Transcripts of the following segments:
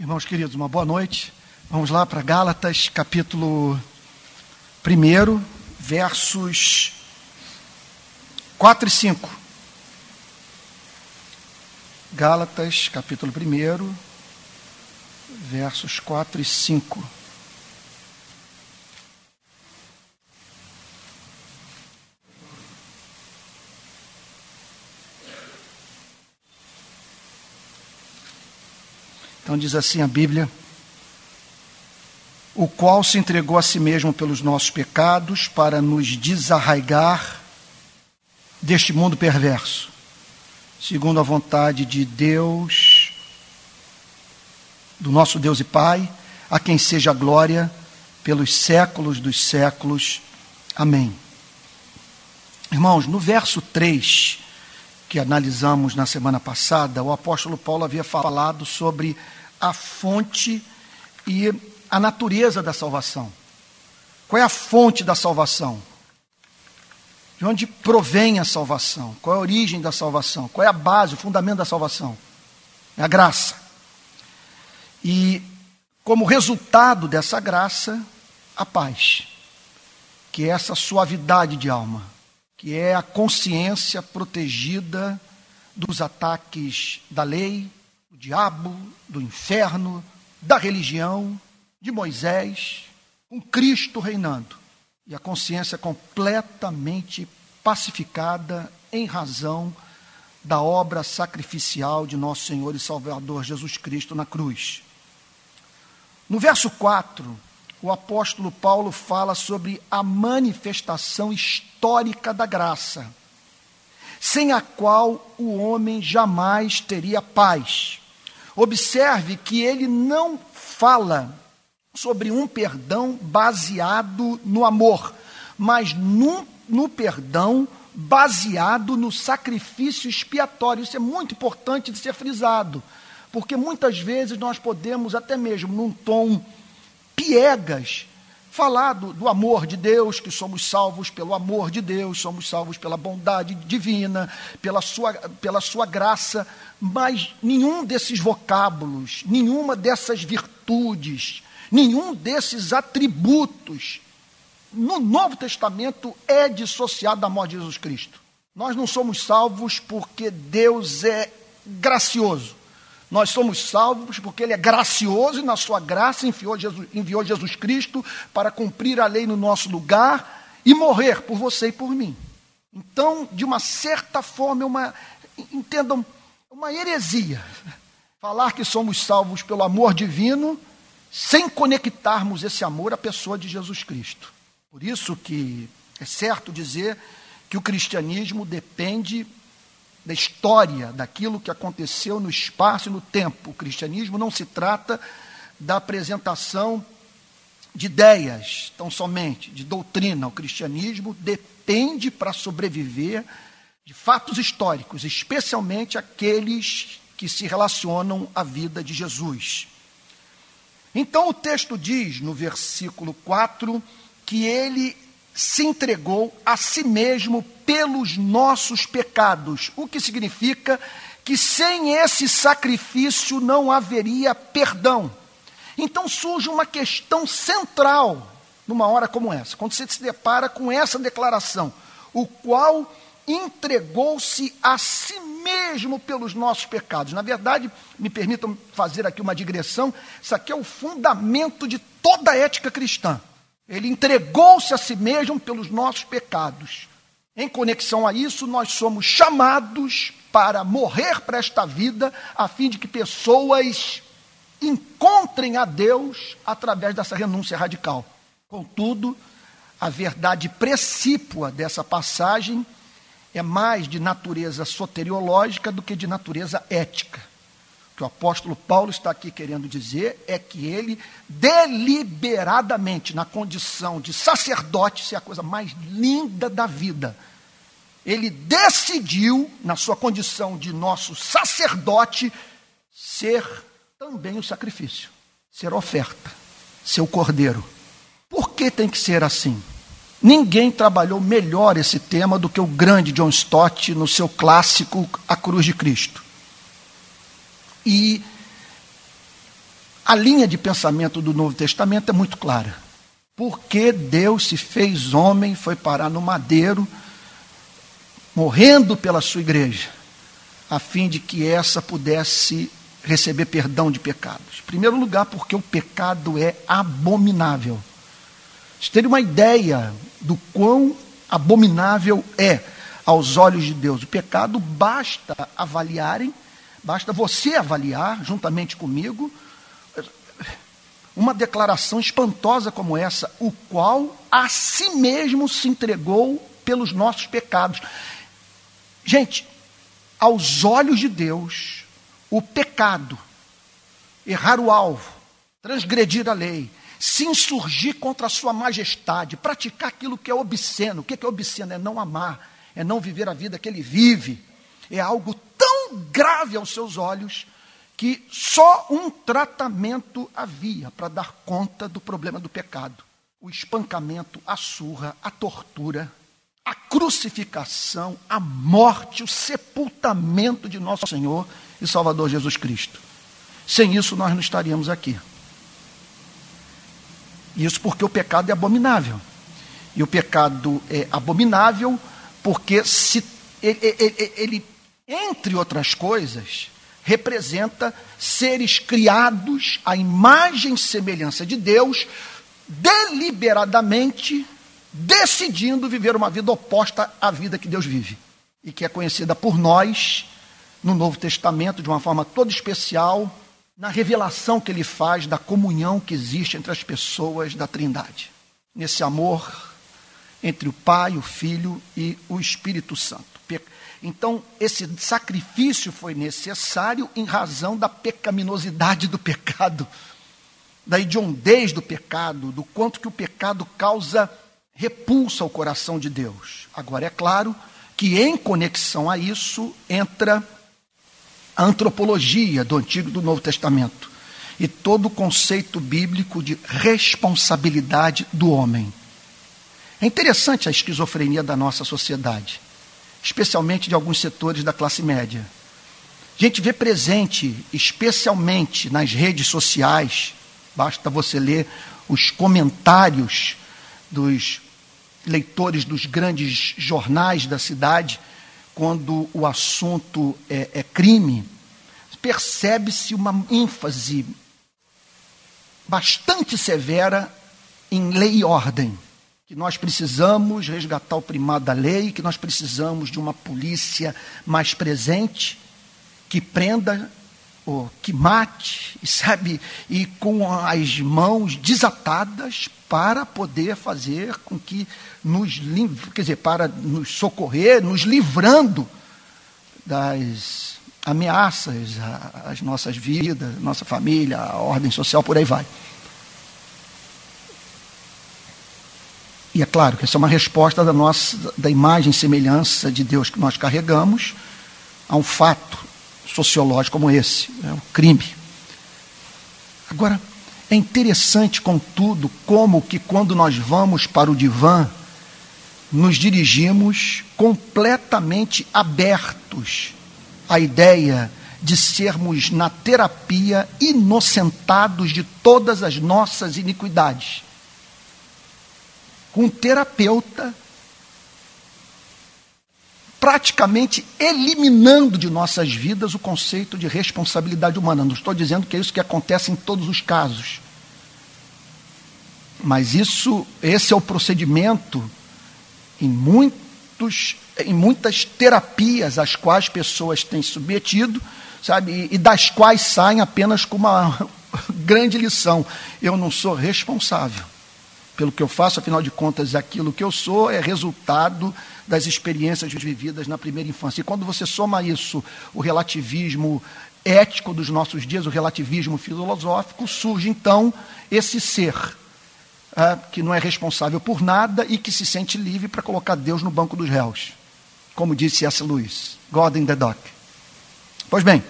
Irmãos queridos, uma boa noite. Vamos lá para Gálatas, capítulo 1, versos 4 e 5. Gálatas, capítulo 1, versos 4 e 5. Então diz assim a Bíblia: o qual se entregou a si mesmo pelos nossos pecados para nos desarraigar deste mundo perverso, segundo a vontade de Deus, do nosso Deus e Pai, a quem seja a glória pelos séculos dos séculos. Amém. Irmãos, no verso 3, que analisamos na semana passada, o apóstolo Paulo havia falado sobre a fonte e a natureza da salvação. Qual é a fonte da salvação? De onde provém a salvação? Qual é a origem da salvação? Qual é a base, o fundamento da salvação? É a graça. E, como resultado dessa graça, a paz, que é essa suavidade de alma, que é a consciência protegida dos ataques da lei, diabo, do inferno, da religião, de Moisés, com Cristo reinando. E a consciência completamente pacificada em razão da obra sacrificial de nosso Senhor e Salvador Jesus Cristo na cruz. No verso 4, o apóstolo Paulo fala sobre a manifestação histórica da graça, sem a qual o homem jamais teria paz. Observe que ele não fala sobre um perdão baseado no amor, mas no, perdão baseado no sacrifício expiatório. Isso é muito importante de ser frisado, porque muitas vezes nós podemos, até mesmo num tom piegas, falar do, do, amor de Deus, que somos salvos pelo amor de Deus, somos salvos pela bondade divina, pela sua, pela sua graça, mas nenhum desses vocábulos, nenhuma dessas virtudes, nenhum desses atributos no Novo Testamento é dissociado da morte de Jesus Cristo. Nós não somos salvos porque Deus é gracioso. Nós somos salvos porque Ele é gracioso e, na Sua graça, enviou Jesus, enviou Jesus Cristo para cumprir a lei no nosso lugar e morrer por você e por mim. Então, de uma certa forma, é uma, entendam, uma heresia falar que somos salvos pelo amor divino sem conectarmos esse amor à pessoa de Jesus Cristo. Por isso que é certo dizer que o cristianismo depende da história, daquilo que aconteceu no espaço e no tempo. O cristianismo não se trata da apresentação de ideias, tão somente, de doutrina. O cristianismo depende para sobreviver de fatos históricos, especialmente aqueles que se relacionam à vida de Jesus. Então o texto diz no versículo 4 que ele se entregou a si mesmo pelos nossos pecados, o que significa que sem esse sacrifício não haveria perdão. Então surge uma questão central numa hora como essa, quando você se depara com essa declaração, o qual entregou-se a si mesmo pelos nossos pecados. Na verdade, me permitam fazer aqui uma digressão, isso aqui é o fundamento de toda a ética cristã. Ele entregou-se a si mesmo pelos nossos pecados. Em conexão a isso, nós somos chamados para morrer para esta vida, a fim de que pessoas encontrem a Deus através dessa renúncia radical. Contudo, a verdade precípua dessa passagem é mais de natureza soteriológica do que de natureza ética que o apóstolo Paulo está aqui querendo dizer é que ele deliberadamente, na condição de sacerdote, isso é a coisa mais linda da vida, ele decidiu, na sua condição de nosso sacerdote, ser também o sacrifício, ser oferta, ser o cordeiro. Por que tem que ser assim? Ninguém trabalhou melhor esse tema do que o grande John Stott no seu clássico A Cruz de Cristo. E a linha de pensamento do Novo Testamento é muito clara. Porque Deus se fez homem, foi parar no madeiro, morrendo pela sua igreja, a fim de que essa pudesse receber perdão de pecados. Em primeiro lugar, porque o pecado é abominável. Vocês terem uma ideia do quão abominável é aos olhos de Deus. O pecado basta avaliarem, basta você avaliar juntamente comigo uma declaração espantosa como essa, o qual a si mesmo se entregou pelos nossos pecados. Gente, aos olhos de Deus, o pecado, errar o alvo, transgredir a lei, se insurgir contra a sua majestade, praticar aquilo que é obsceno. O que é obsceno? É não amar, é não viver a vida que ele vive. É algo tão grave aos seus olhos que só um tratamento havia para dar conta do problema do pecado: o espancamento, a surra, a tortura, a crucificação, a morte, o sepultamento de nosso Senhor e Salvador Jesus Cristo. Sem isso, nós não estaríamos aqui. Isso porque o pecado é abominável. E o pecado é abominável porque se ele, ele, ele, entre outras coisas, representa seres criados à imagem e semelhança de Deus, deliberadamente decidindo viver uma vida oposta à vida que Deus vive e que é conhecida por nós no Novo Testamento de uma forma toda especial, na revelação que ele faz da comunhão que existe entre as pessoas da Trindade. Nesse amor entre o Pai, o Filho e o Espírito Santo. Então, esse sacrifício foi necessário em razão da pecaminosidade do pecado, da hediondez do pecado, do quanto que o pecado causa repulsa ao coração de Deus. Agora, é claro que em conexão a isso entra a antropologia do Antigo e do Novo Testamento e todo o conceito bíblico de responsabilidade do homem. É interessante a esquizofrenia da nossa sociedade, especialmente de alguns setores da classe média. A gente vê presente, especialmente nas redes sociais, basta você ler os comentários dos leitores dos grandes jornais da cidade, quando o assunto é, é crime, percebe-se uma ênfase bastante severa em lei e ordem. Que nós precisamos resgatar o primado da lei, que nós precisamos de uma polícia mais presente, que prenda que mate, sabe, e com as mãos desatadas para poder fazer com que nos quer dizer, para nos socorrer, nos livrando das ameaças às nossas vidas, nossa família, a ordem social, por aí vai. E é claro que essa é uma resposta da nossa da imagem e semelhança de Deus que nós carregamos a um fato sociológico como esse, é o crime. Agora, é interessante, contudo, como que quando nós vamos para o divã, nos dirigimos completamente abertos à ideia de sermos na terapia inocentados de todas as nossas iniquidades. Com um terapeuta praticamente eliminando de nossas vidas o conceito de responsabilidade humana. Não estou dizendo que é isso que acontece em todos os casos. Mas isso, esse é o procedimento em muitos em muitas terapias às quais pessoas têm submetido, sabe, e, e das quais saem apenas com uma grande lição: eu não sou responsável pelo que eu faço, afinal de contas, aquilo que eu sou é resultado das experiências vividas na primeira infância. E quando você soma isso, o relativismo ético dos nossos dias, o relativismo filosófico, surge então esse ser é, que não é responsável por nada e que se sente livre para colocar Deus no banco dos réus. Como disse S. Lewis, God in the Dock. Pois bem,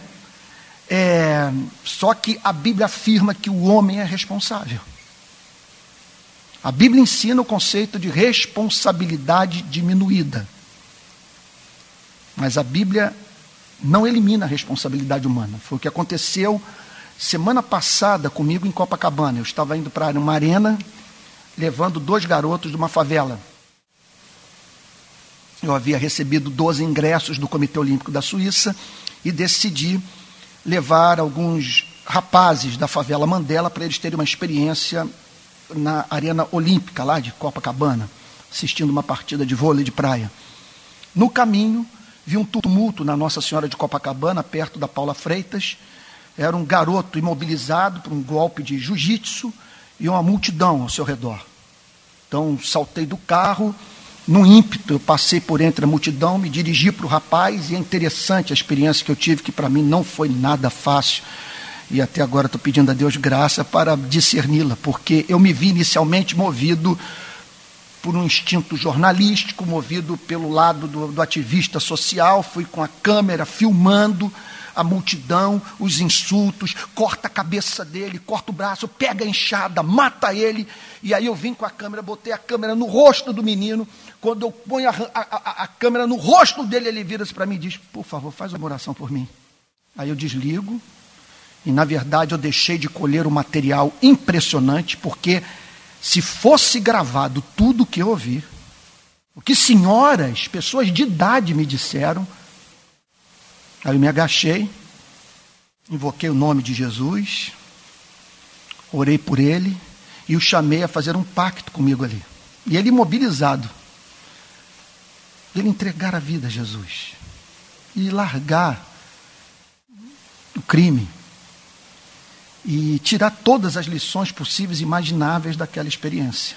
é, só que a Bíblia afirma que o homem é responsável. A Bíblia ensina o conceito de responsabilidade diminuída. Mas a Bíblia não elimina a responsabilidade humana. Foi o que aconteceu semana passada comigo em Copacabana. Eu estava indo para uma arena levando dois garotos de uma favela. Eu havia recebido 12 ingressos do Comitê Olímpico da Suíça e decidi levar alguns rapazes da favela Mandela para eles terem uma experiência na Arena Olímpica, lá de Copacabana, assistindo uma partida de vôlei de praia. No caminho, vi um tumulto na Nossa Senhora de Copacabana, perto da Paula Freitas. Era um garoto imobilizado por um golpe de jiu-jitsu e uma multidão ao seu redor. Então, saltei do carro, num ímpeto, eu passei por entre a multidão, me dirigi para o rapaz, e é interessante a experiência que eu tive, que para mim não foi nada fácil. E até agora estou pedindo a Deus graça para discerni-la, porque eu me vi inicialmente movido por um instinto jornalístico, movido pelo lado do, do ativista social, fui com a câmera filmando a multidão, os insultos, corta a cabeça dele, corta o braço, pega a enxada, mata ele. E aí eu vim com a câmera, botei a câmera no rosto do menino. Quando eu ponho a, a, a, a câmera no rosto dele, ele vira-se para mim e diz: Por favor, faz uma oração por mim. Aí eu desligo. E na verdade eu deixei de colher um material impressionante, porque se fosse gravado tudo o que eu ouvi, o que senhoras, pessoas de idade me disseram, Aí eu me agachei, invoquei o nome de Jesus, orei por ele e o chamei a fazer um pacto comigo ali. E ele imobilizado. Ele entregar a vida a Jesus e largar o crime e tirar todas as lições possíveis e imagináveis daquela experiência.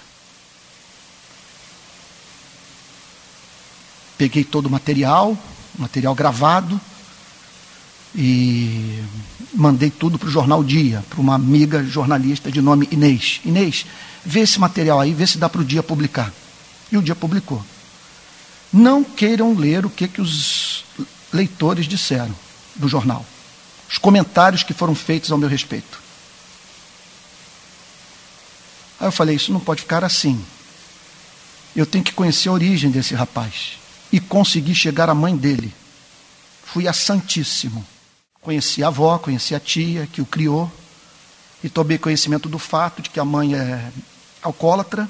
Peguei todo o material, material gravado, e mandei tudo para o jornal Dia, para uma amiga jornalista de nome Inês. Inês, vê esse material aí, vê se dá para o Dia publicar. E o Dia publicou. Não queiram ler o que, que os leitores disseram do jornal, os comentários que foram feitos ao meu respeito. Aí eu falei: Isso não pode ficar assim. Eu tenho que conhecer a origem desse rapaz e conseguir chegar à mãe dele. Fui a Santíssimo Conheci a avó, conheci a tia que o criou e tomei conhecimento do fato de que a mãe é alcoólatra,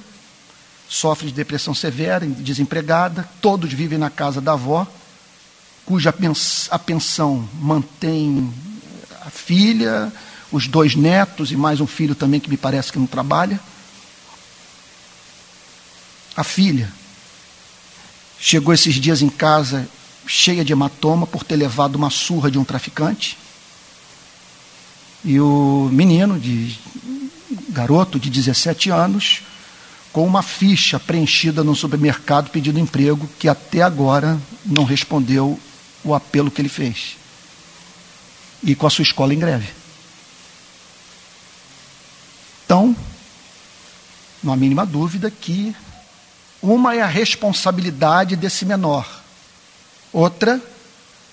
sofre de depressão severa, desempregada, todos vivem na casa da avó, cuja a pensão mantém filha, os dois netos e mais um filho também que me parece que não trabalha. A filha chegou esses dias em casa cheia de hematoma por ter levado uma surra de um traficante. E o menino, de garoto de 17 anos, com uma ficha preenchida no supermercado pedindo emprego, que até agora não respondeu o apelo que ele fez. E com a sua escola em greve. Então, não há mínima dúvida que uma é a responsabilidade desse menor Outra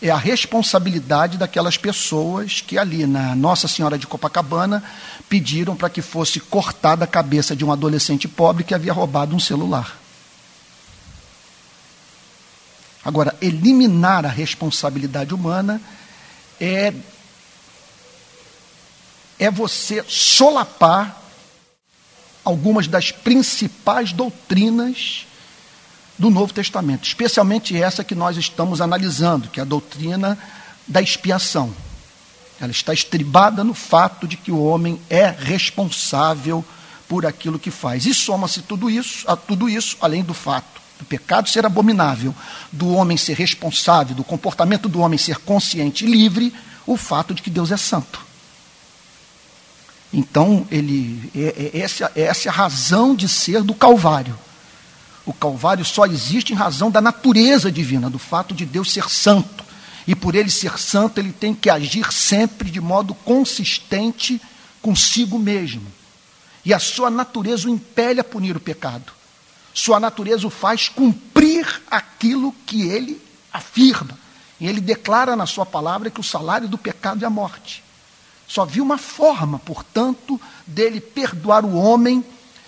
é a responsabilidade daquelas pessoas que ali na Nossa Senhora de Copacabana pediram para que fosse cortada a cabeça de um adolescente pobre que havia roubado um celular. Agora, eliminar a responsabilidade humana é é você solapar algumas das principais doutrinas do Novo Testamento, especialmente essa que nós estamos analisando, que é a doutrina da expiação. Ela está estribada no fato de que o homem é responsável por aquilo que faz. E soma-se tudo isso, a tudo isso, além do fato do pecado ser abominável, do homem ser responsável, do comportamento do homem ser consciente e livre, o fato de que Deus é santo. Então, ele, é, é, essa, é essa a razão de ser do Calvário. O Calvário só existe em razão da natureza divina, do fato de Deus ser santo. E por ele ser santo, ele tem que agir sempre de modo consistente consigo mesmo. E a sua natureza o impele a punir o pecado. Sua natureza o faz cumprir aquilo que ele afirma. E ele declara na sua palavra que o salário do pecado é a morte. Só viu uma forma, portanto, dele perdoar o homem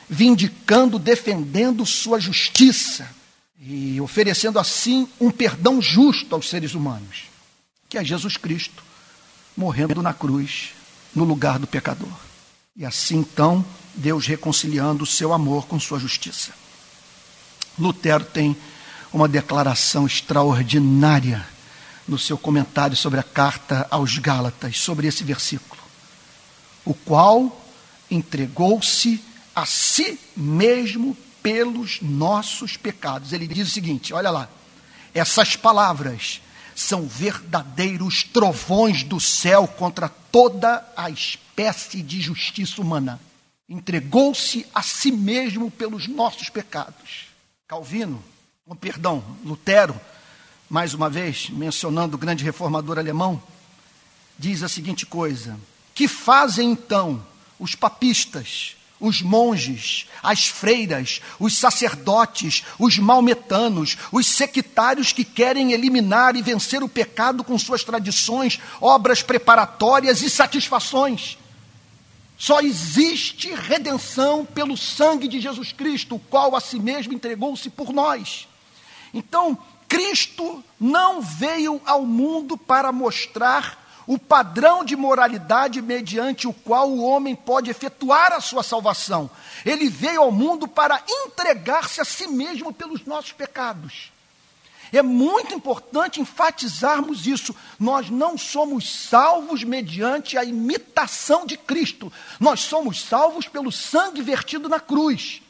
vindicando, defendendo sua justiça e oferecendo assim um perdão justo aos seres humanos, que é Jesus Cristo morrendo na cruz no lugar do pecador. E assim então, Deus reconciliando o seu amor com sua justiça. Lutero tem uma declaração extraordinária no seu comentário sobre a carta aos Gálatas, sobre esse versículo, o qual entregou-se a si mesmo pelos nossos pecados. Ele diz o seguinte: olha lá, essas palavras são verdadeiros trovões do céu contra toda a espécie de justiça humana. Entregou-se a si mesmo pelos nossos pecados. Calvino, com perdão, Lutero, mais uma vez, mencionando o grande reformador alemão, diz a seguinte coisa: Que fazem então os papistas, os monges, as freiras, os sacerdotes, os maometanos, os sectários que querem eliminar e vencer o pecado com suas tradições, obras preparatórias e satisfações. Só existe redenção pelo sangue de Jesus Cristo, o qual a si mesmo entregou-se por nós. Então, Cristo não veio ao mundo para mostrar o padrão de moralidade mediante o qual o homem pode efetuar a sua salvação. Ele veio ao mundo para entregar-se a si mesmo pelos nossos pecados. É muito importante enfatizarmos isso. Nós não somos salvos mediante a imitação de Cristo. Nós somos salvos pelo sangue vertido na cruz.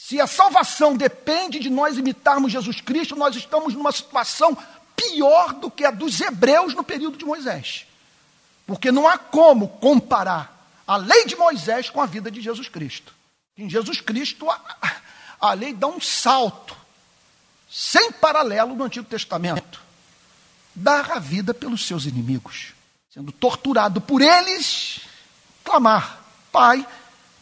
Se a salvação depende de nós imitarmos Jesus Cristo, nós estamos numa situação pior do que a dos hebreus no período de Moisés. Porque não há como comparar a lei de Moisés com a vida de Jesus Cristo. Em Jesus Cristo, a, a lei dá um salto, sem paralelo no Antigo Testamento. Dar a vida pelos seus inimigos, sendo torturado por eles, clamar: Pai,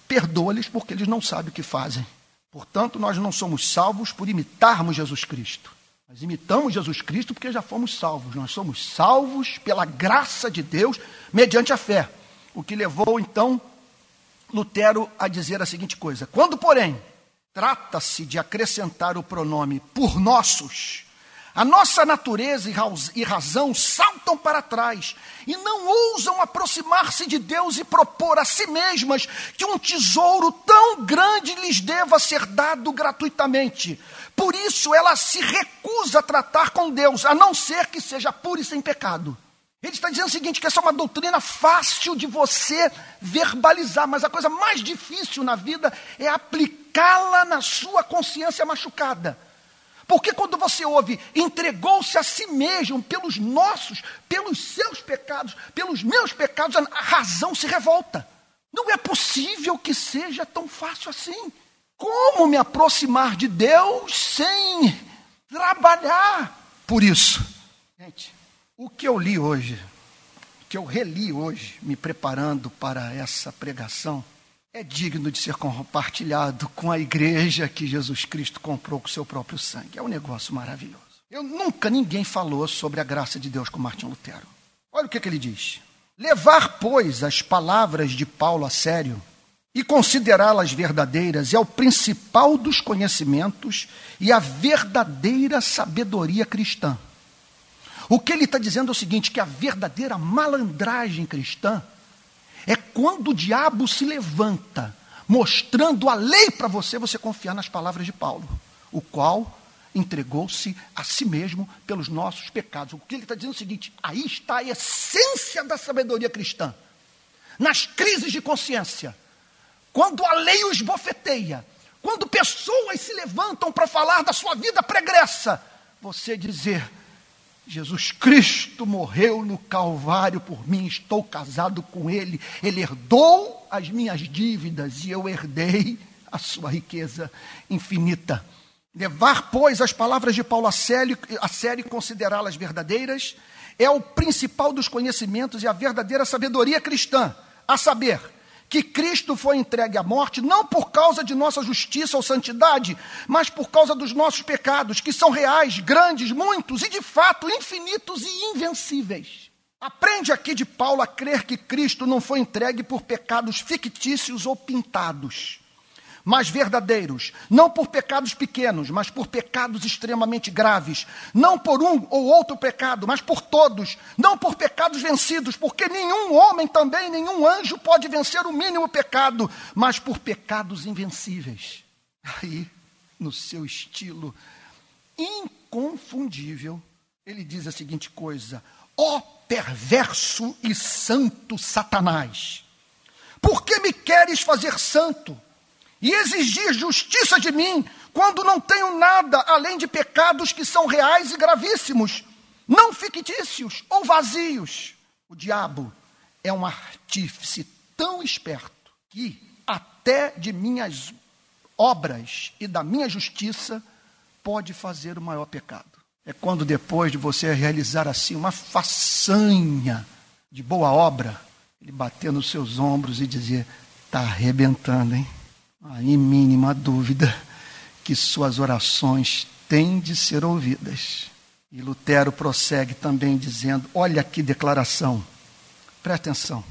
perdoa-lhes porque eles não sabem o que fazem. Portanto, nós não somos salvos por imitarmos Jesus Cristo. Nós imitamos Jesus Cristo porque já fomos salvos. Nós somos salvos pela graça de Deus, mediante a fé. O que levou, então, Lutero a dizer a seguinte coisa: quando, porém, trata-se de acrescentar o pronome por nossos, a nossa natureza e razão saltam para trás e não ousam aproximar-se de Deus e propor a si mesmas que um tesouro tão grande lhes deva ser dado gratuitamente. Por isso ela se recusa a tratar com Deus, a não ser que seja pura e sem pecado. Ele está dizendo o seguinte: que essa é uma doutrina fácil de você verbalizar, mas a coisa mais difícil na vida é aplicá-la na sua consciência machucada. Porque quando você ouve, entregou-se a si mesmo pelos nossos, pelos seus pecados, pelos meus pecados, a razão se revolta. Não é possível que seja tão fácil assim. Como me aproximar de Deus sem trabalhar por isso? Gente, o que eu li hoje, o que eu reli hoje, me preparando para essa pregação, é digno de ser compartilhado com a igreja que Jesus Cristo comprou com seu próprio sangue. É um negócio maravilhoso. Eu nunca ninguém falou sobre a graça de Deus com Martim Lutero. Olha o que, que ele diz. Levar, pois, as palavras de Paulo a sério e considerá-las verdadeiras é o principal dos conhecimentos e a verdadeira sabedoria cristã. O que ele está dizendo é o seguinte: que a verdadeira malandragem cristã é quando o diabo se levanta, mostrando a lei para você, você confiar nas palavras de Paulo, o qual entregou-se a si mesmo pelos nossos pecados. O que ele está dizendo é o seguinte: aí está a essência da sabedoria cristã. Nas crises de consciência, quando a lei os bofeteia, quando pessoas se levantam para falar da sua vida pregressa, você dizer: Jesus Cristo morreu no Calvário por mim, estou casado com Ele, Ele herdou as minhas dívidas e eu herdei a sua riqueza infinita. Levar, pois, as palavras de Paulo a sério, a sério e considerá-las verdadeiras é o principal dos conhecimentos e a verdadeira sabedoria cristã, a saber, que Cristo foi entregue à morte não por causa de nossa justiça ou santidade, mas por causa dos nossos pecados, que são reais, grandes, muitos e de fato infinitos e invencíveis. Aprende aqui de Paulo a crer que Cristo não foi entregue por pecados fictícios ou pintados, mas verdadeiros, não por pecados pequenos, mas por pecados extremamente graves, não por um ou outro pecado, mas por todos, não por pecados vencidos, porque nenhum homem também, nenhum anjo pode vencer o mínimo pecado, mas por pecados invencíveis. Aí, no seu estilo inconfundível, ele diz a seguinte coisa: ó perverso e santo Satanás, por que me queres fazer santo? E exigir justiça de mim, quando não tenho nada além de pecados que são reais e gravíssimos, não fictícios ou vazios. O diabo é um artífice tão esperto que até de minhas obras e da minha justiça pode fazer o maior pecado. É quando depois de você realizar assim uma façanha de boa obra, ele bater nos seus ombros e dizer: está arrebentando, hein? Aí, mínima dúvida que suas orações têm de ser ouvidas. E Lutero prossegue também dizendo: olha que declaração, presta atenção.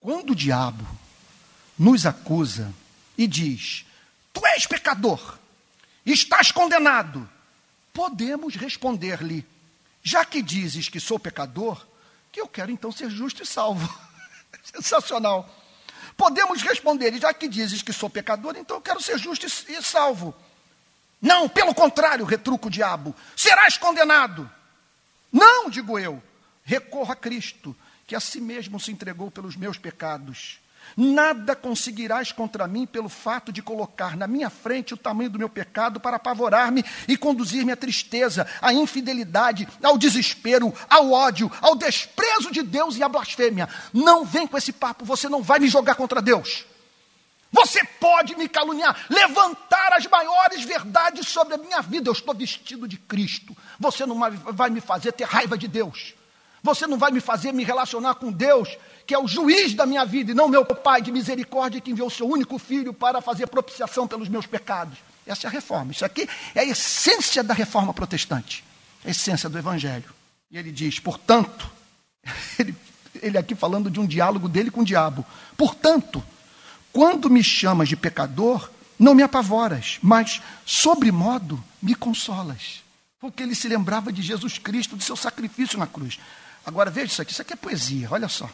Quando o diabo nos acusa e diz: Tu és pecador, estás condenado, podemos responder-lhe: Já que dizes que sou pecador, que eu quero então ser justo e salvo. Sensacional. Podemos responder, já que dizes que sou pecador, então eu quero ser justo e salvo. Não, pelo contrário, retruca o diabo, serás condenado. Não, digo eu, recorro a Cristo, que a si mesmo se entregou pelos meus pecados Nada conseguirás contra mim pelo fato de colocar na minha frente o tamanho do meu pecado para apavorar-me e conduzir-me à tristeza, à infidelidade, ao desespero, ao ódio, ao desprezo de Deus e à blasfêmia. Não vem com esse papo, você não vai me jogar contra Deus. Você pode me caluniar, levantar as maiores verdades sobre a minha vida. Eu estou vestido de Cristo. Você não vai me fazer ter raiva de Deus. Você não vai me fazer me relacionar com Deus que é o juiz da minha vida, e não meu Pai de misericórdia que enviou o seu único filho para fazer propiciação pelos meus pecados. Essa é a reforma. Isso aqui é a essência da reforma protestante, a essência do Evangelho. E ele diz, portanto, ele, ele aqui falando de um diálogo dele com o diabo. Portanto, quando me chamas de pecador, não me apavoras, mas, sobre modo, me consolas. Porque ele se lembrava de Jesus Cristo, do seu sacrifício na cruz. Agora veja isso aqui, isso aqui é poesia, olha só.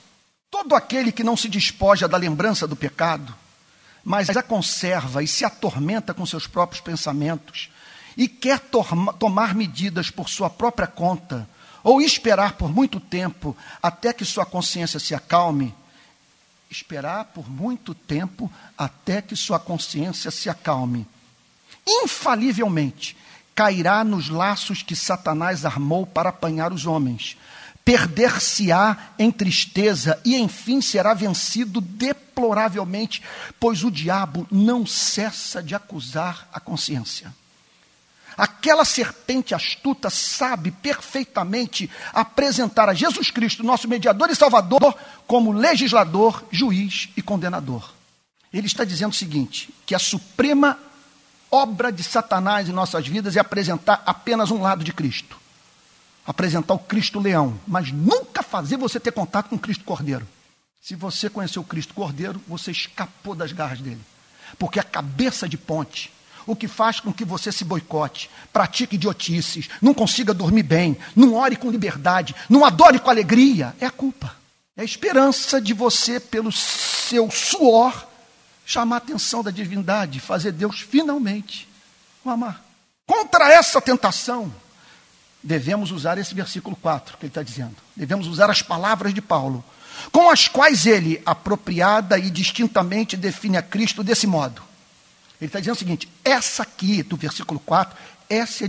Todo aquele que não se despoja da lembrança do pecado, mas a conserva e se atormenta com seus próprios pensamentos, e quer tomar medidas por sua própria conta, ou esperar por muito tempo até que sua consciência se acalme, esperar por muito tempo até que sua consciência se acalme, infalivelmente cairá nos laços que Satanás armou para apanhar os homens perder-se-á em tristeza e enfim será vencido deploravelmente, pois o diabo não cessa de acusar a consciência. Aquela serpente astuta sabe perfeitamente apresentar a Jesus Cristo, nosso mediador e salvador, como legislador, juiz e condenador. Ele está dizendo o seguinte: que a suprema obra de Satanás em nossas vidas é apresentar apenas um lado de Cristo apresentar o Cristo leão, mas nunca fazer você ter contato com o Cristo cordeiro. Se você conheceu o Cristo cordeiro, você escapou das garras dele. Porque a cabeça de ponte, o que faz com que você se boicote, pratique idiotices, não consiga dormir bem, não ore com liberdade, não adore com alegria, é a culpa. É a esperança de você, pelo seu suor, chamar a atenção da divindade, fazer Deus finalmente o amar. Contra essa tentação, devemos usar esse versículo 4 que ele está dizendo. Devemos usar as palavras de Paulo, com as quais ele, apropriada e distintamente, define a Cristo desse modo. Ele está dizendo o seguinte: essa aqui, do versículo 4, essa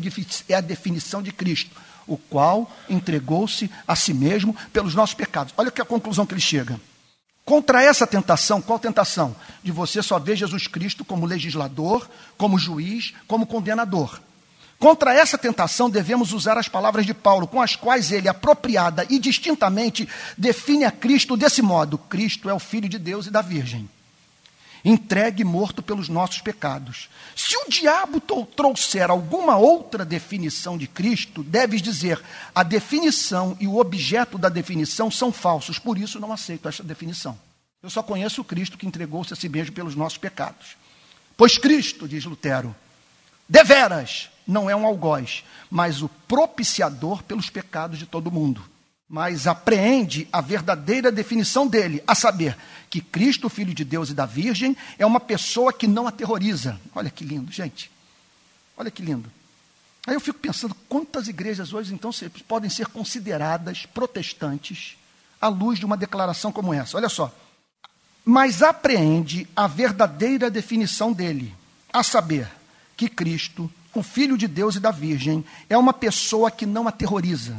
é a definição de Cristo, o qual entregou-se a si mesmo pelos nossos pecados. Olha que a conclusão que ele chega. Contra essa tentação, qual tentação? De você só ver Jesus Cristo como legislador, como juiz, como condenador. Contra essa tentação, devemos usar as palavras de Paulo, com as quais ele, apropriada e distintamente, define a Cristo desse modo: Cristo é o Filho de Deus e da Virgem, entregue e morto pelos nossos pecados. Se o diabo trouxer alguma outra definição de Cristo, deves dizer: a definição e o objeto da definição são falsos, por isso não aceito essa definição. Eu só conheço o Cristo que entregou-se a si mesmo pelos nossos pecados. Pois Cristo, diz Lutero, deveras não é um algoz, mas o propiciador pelos pecados de todo mundo. Mas apreende a verdadeira definição dele, a saber, que Cristo, Filho de Deus e da Virgem, é uma pessoa que não aterroriza. Olha que lindo, gente. Olha que lindo. Aí eu fico pensando quantas igrejas hoje então podem ser consideradas protestantes à luz de uma declaração como essa. Olha só. Mas apreende a verdadeira definição dele, a saber, que Cristo, o Filho de Deus e da Virgem, é uma pessoa que não aterroriza,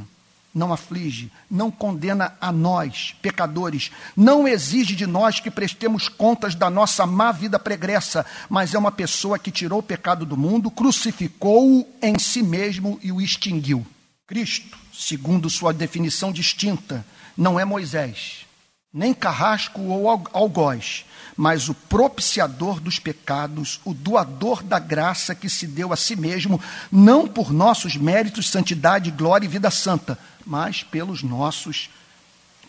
não aflige, não condena a nós, pecadores, não exige de nós que prestemos contas da nossa má vida pregressa, mas é uma pessoa que tirou o pecado do mundo, crucificou-o em si mesmo e o extinguiu. Cristo, segundo sua definição distinta, não é Moisés, nem carrasco ou algoz, mas o propiciador dos pecados, o doador da graça que se deu a si mesmo, não por nossos méritos, santidade, glória e vida santa, mas pelos nossos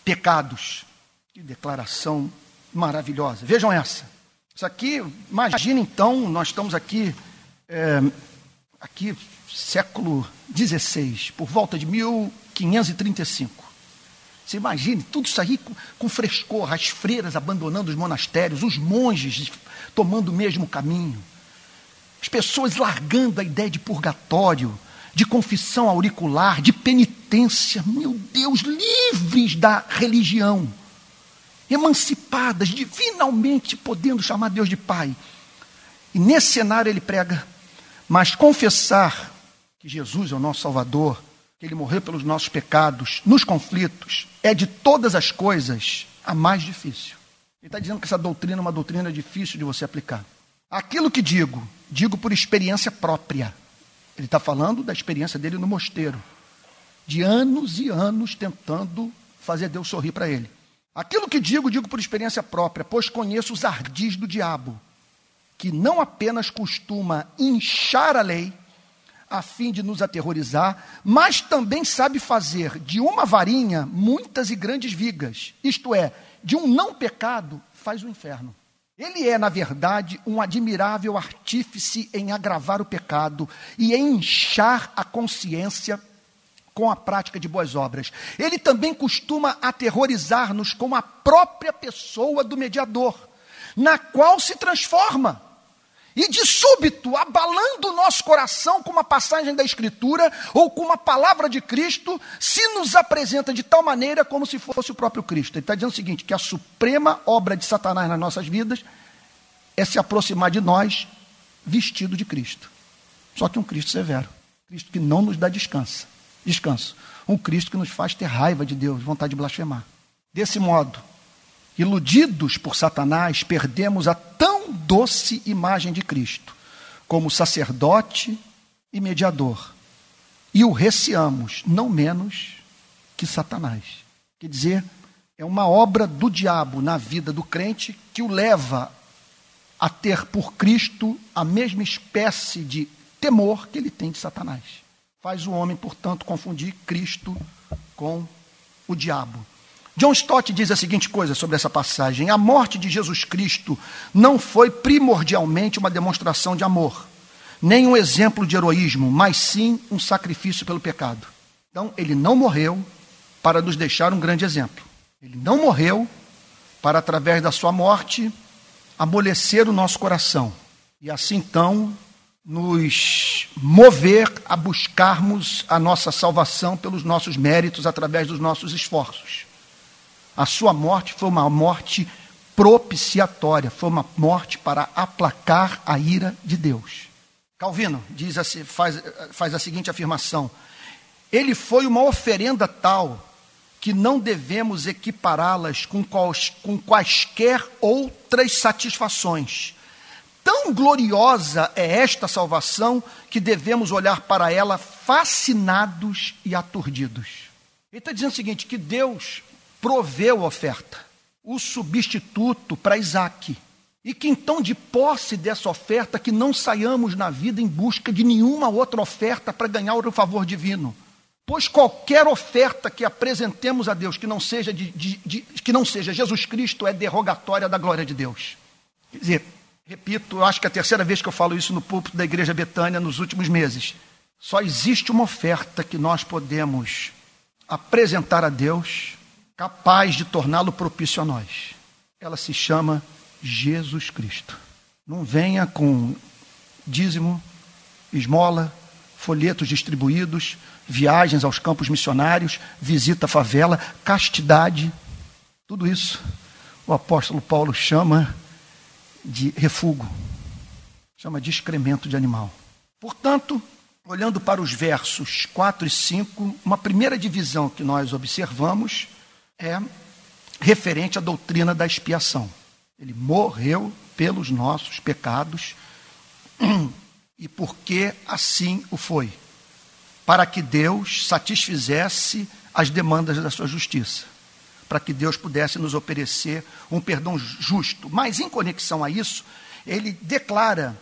pecados. Que declaração maravilhosa. Vejam essa. Isso aqui, imagina então, nós estamos aqui, é, aqui século XVI, por volta de 1535. Você imagine tudo isso aí com, com, frescor, as freiras abandonando os monastérios, os monges tomando o mesmo caminho, as pessoas largando a ideia de purgatório, de confissão auricular, de penitência, meu Deus, livres da religião, emancipadas, de finalmente podendo chamar Deus de Pai. E nesse cenário ele prega, mas confessar que Jesus é o nosso Salvador, que ele morreu pelos nossos pecados, nos conflitos, é de todas as coisas a mais difícil. Ele está dizendo que essa doutrina é uma doutrina difícil de você aplicar. Aquilo que digo, digo por experiência própria. Ele está falando da experiência dele no mosteiro, de anos e anos tentando fazer Deus sorrir para ele. Aquilo que digo, digo por experiência própria, pois conheço os ardis do diabo, que não apenas costuma inchar a lei, a fim de nos aterrorizar, mas também sabe fazer de uma varinha muitas e grandes vigas, isto é, de um não pecado faz o inferno. Ele é, na verdade, um admirável artífice em agravar o pecado e em inchar a consciência com a prática de boas obras. Ele também costuma aterrorizar-nos com a própria pessoa do mediador, na qual se transforma. E de súbito, abalando o nosso coração com uma passagem da Escritura ou com uma palavra de Cristo, se nos apresenta de tal maneira como se fosse o próprio Cristo. Ele está dizendo o seguinte: que a suprema obra de Satanás nas nossas vidas é se aproximar de nós vestido de Cristo. Só que um Cristo severo. Cristo que não nos dá descanso. Descanso. Um Cristo que nos faz ter raiva de Deus, vontade de blasfemar. Desse modo, iludidos por Satanás, perdemos a tão doce imagem de Cristo, como sacerdote e mediador, e o receamos não menos que Satanás. Quer dizer, é uma obra do diabo na vida do crente que o leva a ter por Cristo a mesma espécie de temor que ele tem de Satanás. Faz o homem, portanto, confundir Cristo com o diabo. John Stott diz a seguinte coisa sobre essa passagem: a morte de Jesus Cristo não foi primordialmente uma demonstração de amor, nem um exemplo de heroísmo, mas sim um sacrifício pelo pecado. Então, ele não morreu para nos deixar um grande exemplo. Ele não morreu para, através da sua morte, amolecer o nosso coração e assim então nos mover a buscarmos a nossa salvação pelos nossos méritos através dos nossos esforços. A sua morte foi uma morte propiciatória, foi uma morte para aplacar a ira de Deus. Calvino diz assim, faz, faz a seguinte afirmação: Ele foi uma oferenda tal que não devemos equipará-las com, quais, com quaisquer outras satisfações. Tão gloriosa é esta salvação que devemos olhar para ela fascinados e aturdidos. Ele está dizendo o seguinte: que Deus proveu a oferta, o substituto para Isaac. E que então, de posse dessa oferta, que não saiamos na vida em busca de nenhuma outra oferta para ganhar o favor divino. Pois qualquer oferta que apresentemos a Deus que não seja, de, de, de, que não seja Jesus Cristo é derrogatória da glória de Deus. Quer dizer, Repito, eu acho que é a terceira vez que eu falo isso no púlpito da Igreja Betânia nos últimos meses. Só existe uma oferta que nós podemos apresentar a Deus capaz de torná-lo propício a nós. Ela se chama Jesus Cristo. Não venha com dízimo, esmola, folhetos distribuídos, viagens aos campos missionários, visita à favela, castidade, tudo isso o apóstolo Paulo chama de refúgio, chama de excremento de animal. Portanto, olhando para os versos 4 e 5, uma primeira divisão que nós observamos é referente à doutrina da expiação. Ele morreu pelos nossos pecados e porque assim o foi, para que Deus satisfizesse as demandas da sua justiça, para que Deus pudesse nos oferecer um perdão justo. Mas em conexão a isso, ele declara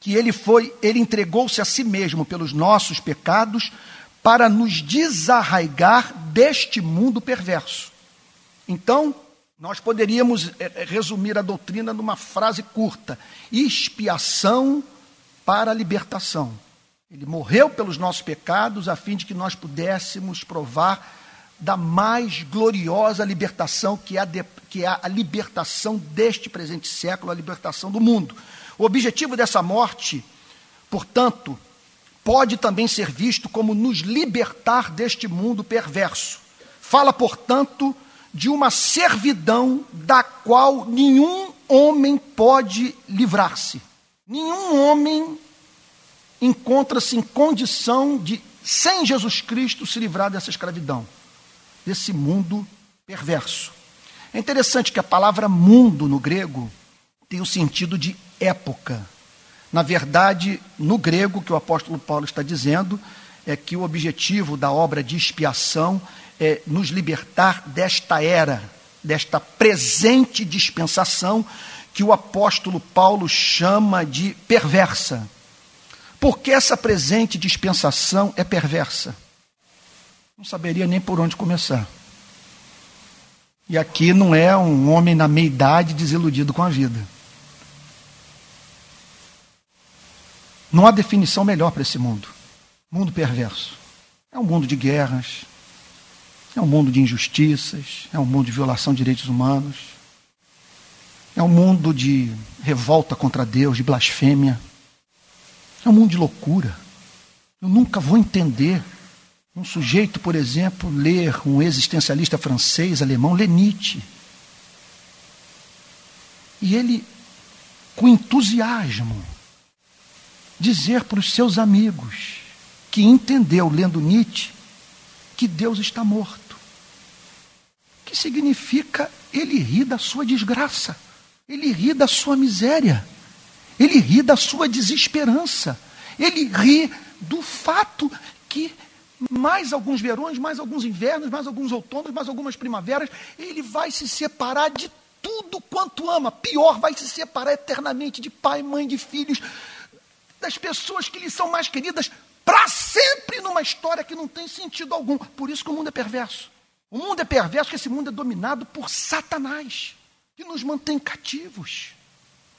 que ele foi, ele entregou-se a si mesmo pelos nossos pecados para nos desarraigar deste mundo perverso. Então, nós poderíamos eh, eh, resumir a doutrina numa frase curta: expiação para a libertação. Ele morreu pelos nossos pecados a fim de que nós pudéssemos provar da mais gloriosa libertação que é a, de, que é a libertação deste presente século, a libertação do mundo. O objetivo dessa morte, portanto, pode também ser visto como nos libertar deste mundo perverso. Fala, portanto, de uma servidão da qual nenhum homem pode livrar-se. Nenhum homem encontra-se em condição de, sem Jesus Cristo, se livrar dessa escravidão, desse mundo perverso. É interessante que a palavra mundo no grego tem o sentido de época. Na verdade, no grego, que o apóstolo Paulo está dizendo, é que o objetivo da obra de expiação é nos libertar desta era, desta presente dispensação que o apóstolo Paulo chama de perversa. Porque essa presente dispensação é perversa? Não saberia nem por onde começar. E aqui não é um homem na meia idade desiludido com a vida. Não há definição melhor para esse mundo. Mundo perverso. É um mundo de guerras, é um mundo de injustiças, é um mundo de violação de direitos humanos, é um mundo de revolta contra Deus, de blasfêmia, é um mundo de loucura. Eu nunca vou entender um sujeito, por exemplo, ler um existencialista francês, alemão, ler Nietzsche. E ele, com entusiasmo, dizer para os seus amigos que entendeu, lendo Nietzsche, que Deus está morto. Que significa ele ri da sua desgraça, ele ri da sua miséria, ele ri da sua desesperança, ele ri do fato que mais alguns verões, mais alguns invernos, mais alguns outonos, mais algumas primaveras, ele vai se separar de tudo quanto ama. Pior, vai se separar eternamente de pai, mãe, de filhos, das pessoas que lhe são mais queridas para sempre numa história que não tem sentido algum. Por isso que o mundo é perverso. O mundo é perverso porque esse mundo é dominado por Satanás, que nos mantém cativos.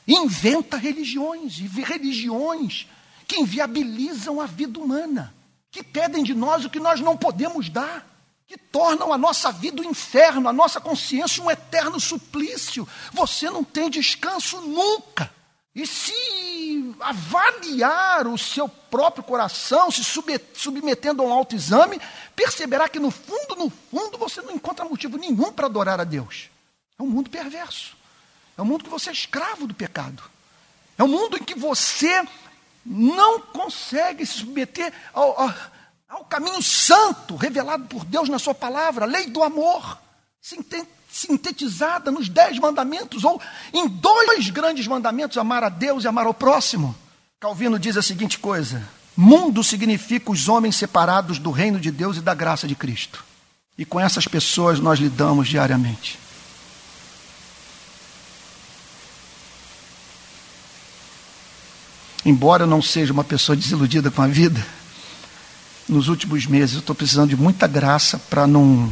Inventa religiões e religiões que inviabilizam a vida humana, que pedem de nós o que nós não podemos dar, que tornam a nossa vida um inferno, a nossa consciência um eterno suplício. Você não tem descanso nunca. E se avaliar o seu próprio coração, se submetendo a um autoexame, perceberá que no fundo, no fundo, você não encontra motivo nenhum para adorar a Deus. É um mundo perverso. É um mundo que você é escravo do pecado. É um mundo em que você não consegue se submeter ao, ao, ao caminho santo revelado por Deus na sua palavra, a lei do amor sintetizada nos dez mandamentos, ou em dois grandes mandamentos: amar a Deus e amar ao próximo. Calvino diz a seguinte coisa: mundo significa os homens separados do reino de Deus e da graça de Cristo. E com essas pessoas nós lidamos diariamente. Embora eu não seja uma pessoa desiludida com a vida, nos últimos meses eu estou precisando de muita graça para não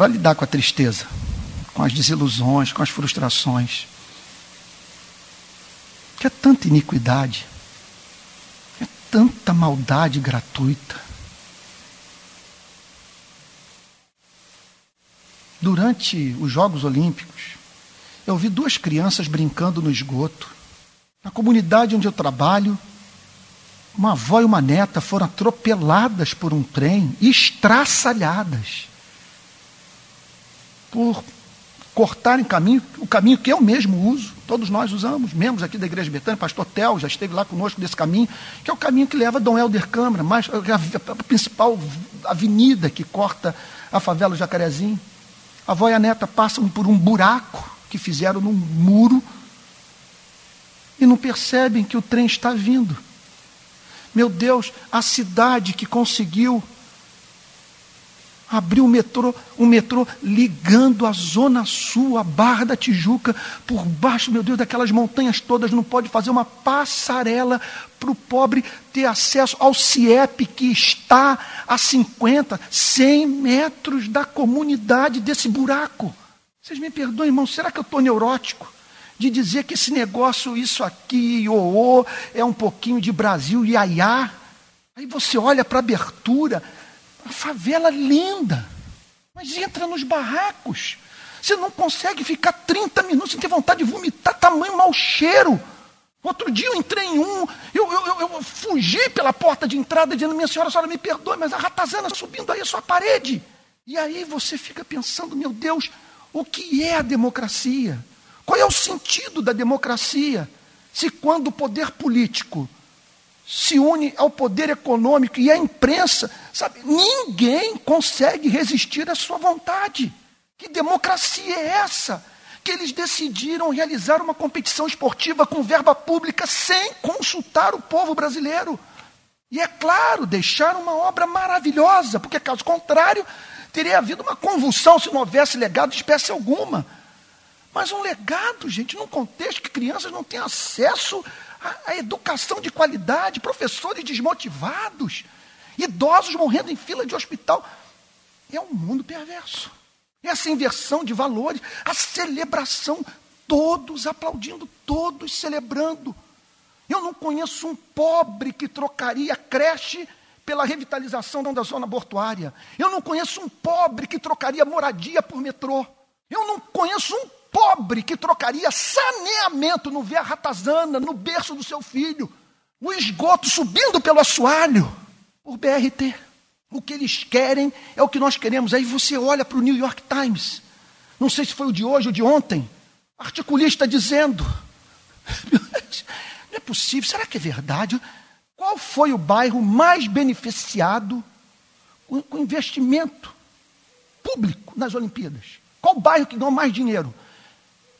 para lidar com a tristeza, com as desilusões, com as frustrações. que é tanta iniquidade, é tanta maldade gratuita. Durante os Jogos Olímpicos, eu vi duas crianças brincando no esgoto. Na comunidade onde eu trabalho, uma avó e uma neta foram atropeladas por um trem, estraçalhadas, por cortarem caminho, o caminho que eu mesmo uso, todos nós usamos, membros aqui da Igreja Betânia, pastor Tel já esteve lá conosco desse caminho, que é o caminho que leva a Dom Helder Câmara, mais, a, a principal avenida que corta a favela Jacarezinho. A avó e a neta passam por um buraco que fizeram num muro e não percebem que o trem está vindo. Meu Deus, a cidade que conseguiu abrir um metrô, um metrô ligando a Zona Sul, a Barra da Tijuca, por baixo, meu Deus, daquelas montanhas todas, não pode fazer uma passarela para o pobre ter acesso ao CIEP que está a 50, 100 metros da comunidade desse buraco. Vocês me perdoem, irmão, será que eu estou neurótico? De dizer que esse negócio, isso aqui, o é um pouquinho de Brasil, iaiá. Aí você olha para a abertura, a favela linda, mas entra nos barracos. Você não consegue ficar 30 minutos sem ter vontade de vomitar, tamanho mau cheiro. Outro dia eu entrei em um, eu, eu, eu, eu fugi pela porta de entrada dizendo, minha senhora, a senhora me perdoe, mas a ratazana subindo aí a sua parede. E aí você fica pensando, meu Deus, o que é a democracia? Qual é o sentido da democracia? Se quando o poder político se une ao poder econômico e à imprensa, sabe? Ninguém consegue resistir à sua vontade. Que democracia é essa? Que eles decidiram realizar uma competição esportiva com verba pública sem consultar o povo brasileiro. E é claro, deixaram uma obra maravilhosa, porque caso contrário, teria havido uma convulsão se não houvesse legado de espécie alguma. Mas um legado, gente, num contexto que crianças não têm acesso a, a educação de qualidade, professores desmotivados, idosos morrendo em fila de hospital. É um mundo perverso. Essa inversão de valores, a celebração, todos aplaudindo, todos celebrando. Eu não conheço um pobre que trocaria creche pela revitalização da zona portuária. Eu não conheço um pobre que trocaria moradia por metrô. Eu não conheço um pobre que trocaria saneamento no Via Ratazana, no berço do seu filho, o esgoto subindo pelo assoalho, por BRT. O que eles querem é o que nós queremos. Aí você olha para o New York Times, não sei se foi o de hoje ou de ontem, articulista dizendo: não é possível, será que é verdade? Qual foi o bairro mais beneficiado com investimento público nas Olimpíadas? Qual bairro que ganhou mais dinheiro?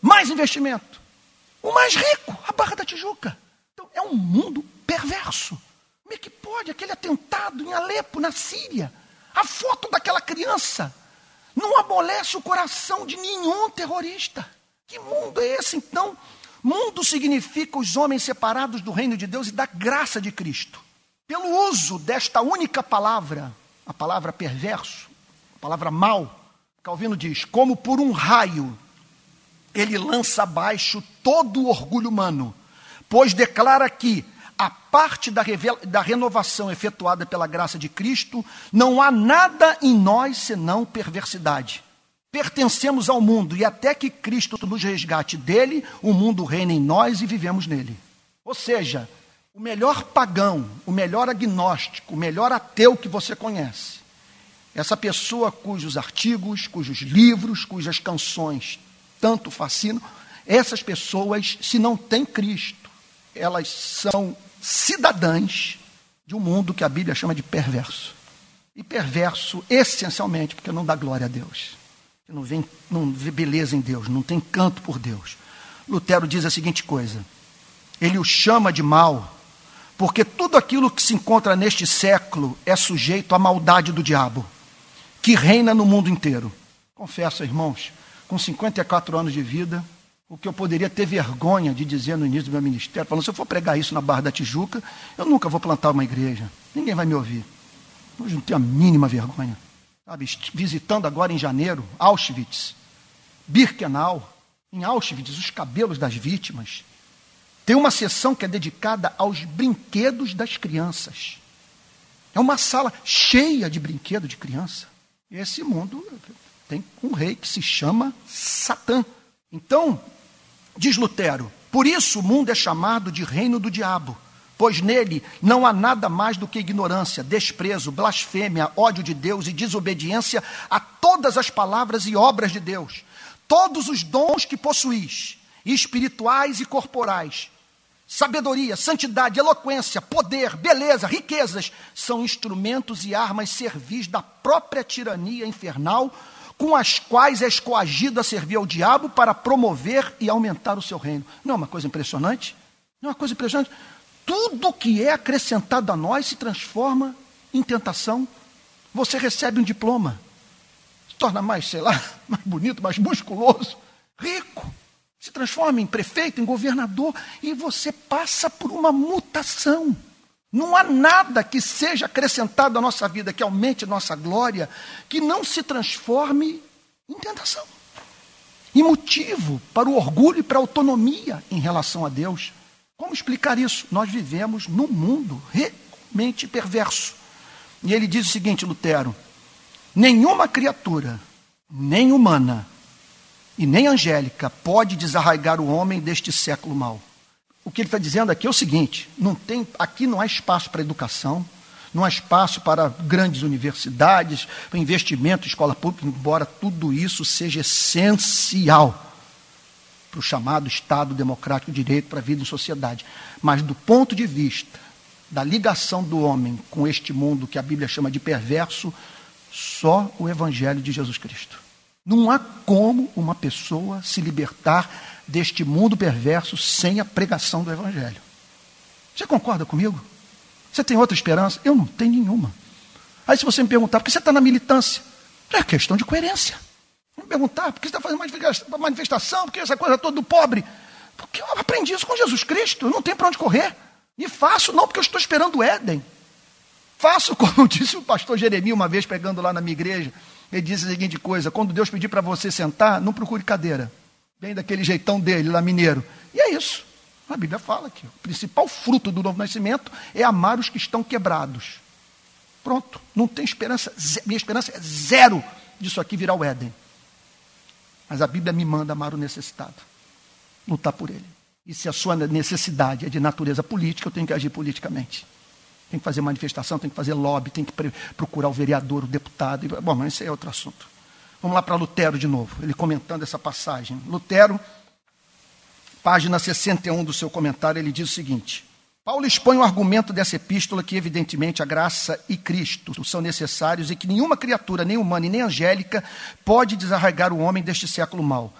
Mais investimento. O mais rico, a Barra da Tijuca. Então, é um mundo perverso. Como é que pode aquele atentado em Alepo, na Síria? A foto daquela criança não amolece o coração de nenhum terrorista. Que mundo é esse, então? Mundo significa os homens separados do reino de Deus e da graça de Cristo. Pelo uso desta única palavra, a palavra perverso, a palavra mal, Calvino diz: como por um raio ele lança abaixo todo o orgulho humano, pois declara que, a parte da, da, renovação efetuada pela graça de Cristo, não há nada em nós senão perversidade. Pertencemos ao mundo e até que Cristo nos resgate dele, o mundo reina em nós e vivemos nele. Ou seja, o melhor pagão, o melhor agnóstico, o melhor ateu que você conhece, essa pessoa cujos artigos, cujos livros, cujas canções tanto fascinam, essas pessoas, se não têm Cristo, elas são cidadãs de um mundo que a Bíblia chama de perverso. E perverso essencialmente porque não dá glória a Deus. Não, vem, não vê beleza em Deus, não tem canto por Deus. Lutero diz a seguinte coisa: ele o chama de mal, porque tudo aquilo que se encontra neste século é sujeito à maldade do diabo, que reina no mundo inteiro. Confesso, irmãos, com 54 anos de vida, o que eu poderia ter vergonha de dizer no início do meu ministério, falando, se eu for pregar isso na Barra da Tijuca, eu nunca vou plantar uma igreja. Ninguém vai me ouvir. Hoje não tenho a mínima vergonha. Sabe, visitando agora em janeiro, Auschwitz, Birkenau, em Auschwitz, os cabelos das vítimas, Tem uma seção que é dedicada aos brinquedos das crianças. É uma sala cheia de brinquedo de criança. Esse mundo tem um rei que se chama Satã. Então, diz Lutero, por isso o mundo é chamado de reino do diabo, pois nele não há nada mais do que ignorância, desprezo, blasfêmia, ódio de Deus e desobediência a todas as palavras e obras de Deus. Todos os dons que possuís, espirituais e corporais, Sabedoria, santidade, eloquência, poder, beleza, riquezas são instrumentos e armas servis da própria tirania infernal, com as quais és coagido a servir ao diabo para promover e aumentar o seu reino. Não é uma coisa impressionante? Não é uma coisa impressionante? Tudo que é acrescentado a nós se transforma em tentação. Você recebe um diploma, se torna mais, sei lá, mais bonito, mais musculoso, rico se transforma em prefeito, em governador, e você passa por uma mutação. Não há nada que seja acrescentado à nossa vida, que aumente nossa glória, que não se transforme em tentação. E motivo para o orgulho e para a autonomia em relação a Deus. Como explicar isso? Nós vivemos num mundo realmente perverso. E ele diz o seguinte, Lutero: nenhuma criatura, nem humana, e nem angélica pode desarraigar o homem deste século mau. O que ele está dizendo aqui é o seguinte: não tem, aqui não há espaço para educação, não há espaço para grandes universidades, para investimento escola pública, embora tudo isso seja essencial para o chamado Estado democrático de direito, para a vida em sociedade. Mas do ponto de vista da ligação do homem com este mundo que a Bíblia chama de perverso, só o Evangelho de Jesus Cristo. Não há como uma pessoa se libertar deste mundo perverso sem a pregação do Evangelho. Você concorda comigo? Você tem outra esperança? Eu não tenho nenhuma. Aí, se você me perguntar, por que você está na militância? É questão de coerência. Me perguntar, por que você está fazendo manifestação? Por que essa coisa toda do pobre? Porque eu aprendi isso com Jesus Cristo. Eu não tenho para onde correr. E faço não porque eu estou esperando o Éden. Faço como disse o pastor Jeremias uma vez pregando lá na minha igreja. Ele disse a seguinte coisa: quando Deus pedir para você sentar, não procure cadeira. Bem daquele jeitão dele, lá mineiro. E é isso. A Bíblia fala que o principal fruto do novo nascimento é amar os que estão quebrados. Pronto. Não tem esperança. Minha esperança é zero disso aqui virar o Éden. Mas a Bíblia me manda amar o necessitado. Lutar por ele. E se a sua necessidade é de natureza política, eu tenho que agir politicamente tem que fazer manifestação, tem que fazer lobby, tem que procurar o vereador, o deputado. Bom, mas esse é outro assunto. Vamos lá para Lutero de novo, ele comentando essa passagem. Lutero, página 61 do seu comentário, ele diz o seguinte: Paulo expõe o argumento dessa epístola que, evidentemente, a graça e Cristo são necessários e que nenhuma criatura, nem humana e nem angélica, pode desarraigar o homem deste século mau.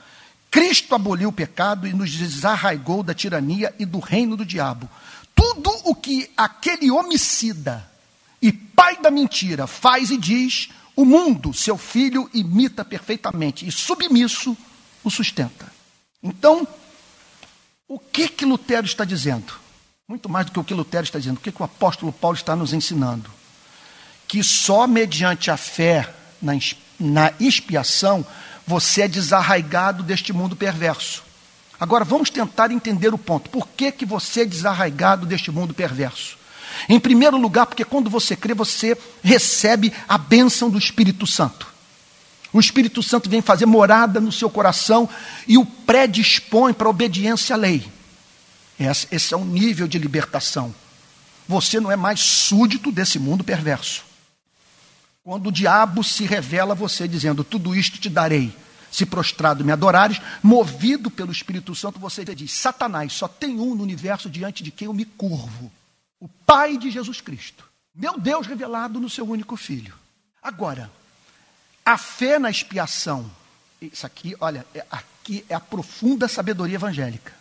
Cristo aboliu o pecado e nos desarraigou da tirania e do reino do diabo tudo o que aquele homicida e pai da mentira faz e diz, o mundo, seu filho, imita perfeitamente e submisso o sustenta. Então, o que que Lutero está dizendo? Muito mais do que o que Lutero está dizendo, o que, que o apóstolo Paulo está nos ensinando? Que só mediante a fé na, na expiação você é desarraigado deste mundo perverso. Agora vamos tentar entender o ponto. Por que, que você é desarraigado deste mundo perverso? Em primeiro lugar, porque quando você crê, você recebe a bênção do Espírito Santo. O Espírito Santo vem fazer morada no seu coração e o predispõe para a obediência à lei. Esse é um nível de libertação. Você não é mais súdito desse mundo perverso. Quando o diabo se revela a você dizendo: Tudo isto te darei, se prostrado me adorares, movido pelo Espírito Santo, você diz: Satanás, só tem um no universo diante de quem eu me curvo: o Pai de Jesus Cristo, meu Deus revelado no seu único filho. Agora, a fé na expiação, isso aqui, olha, é, aqui é a profunda sabedoria evangélica.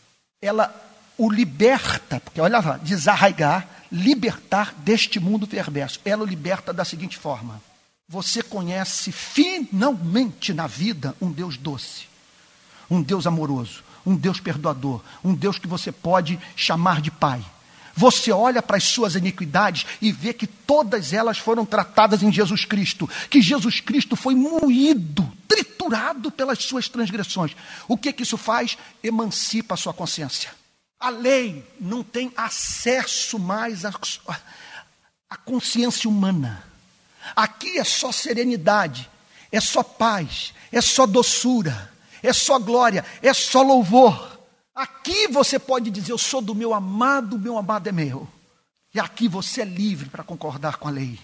Ela o liberta, porque olha lá, desarraigar, libertar deste mundo perverso. Ela o liberta da seguinte forma: você conhece finalmente na vida um Deus doce, um Deus amoroso, um Deus perdoador, um Deus que você pode chamar de Pai. Você olha para as suas iniquidades e vê que todas elas foram tratadas em Jesus Cristo, que Jesus Cristo foi moído, triturado pelas suas transgressões. O que que isso faz? Emancipa a sua consciência. A lei não tem acesso mais à, à consciência humana. Aqui é só serenidade, é só paz, é só doçura, é só glória, é só louvor. Aqui você pode dizer: Eu sou do meu amado, meu amado é meu. E aqui você é livre para concordar com a lei.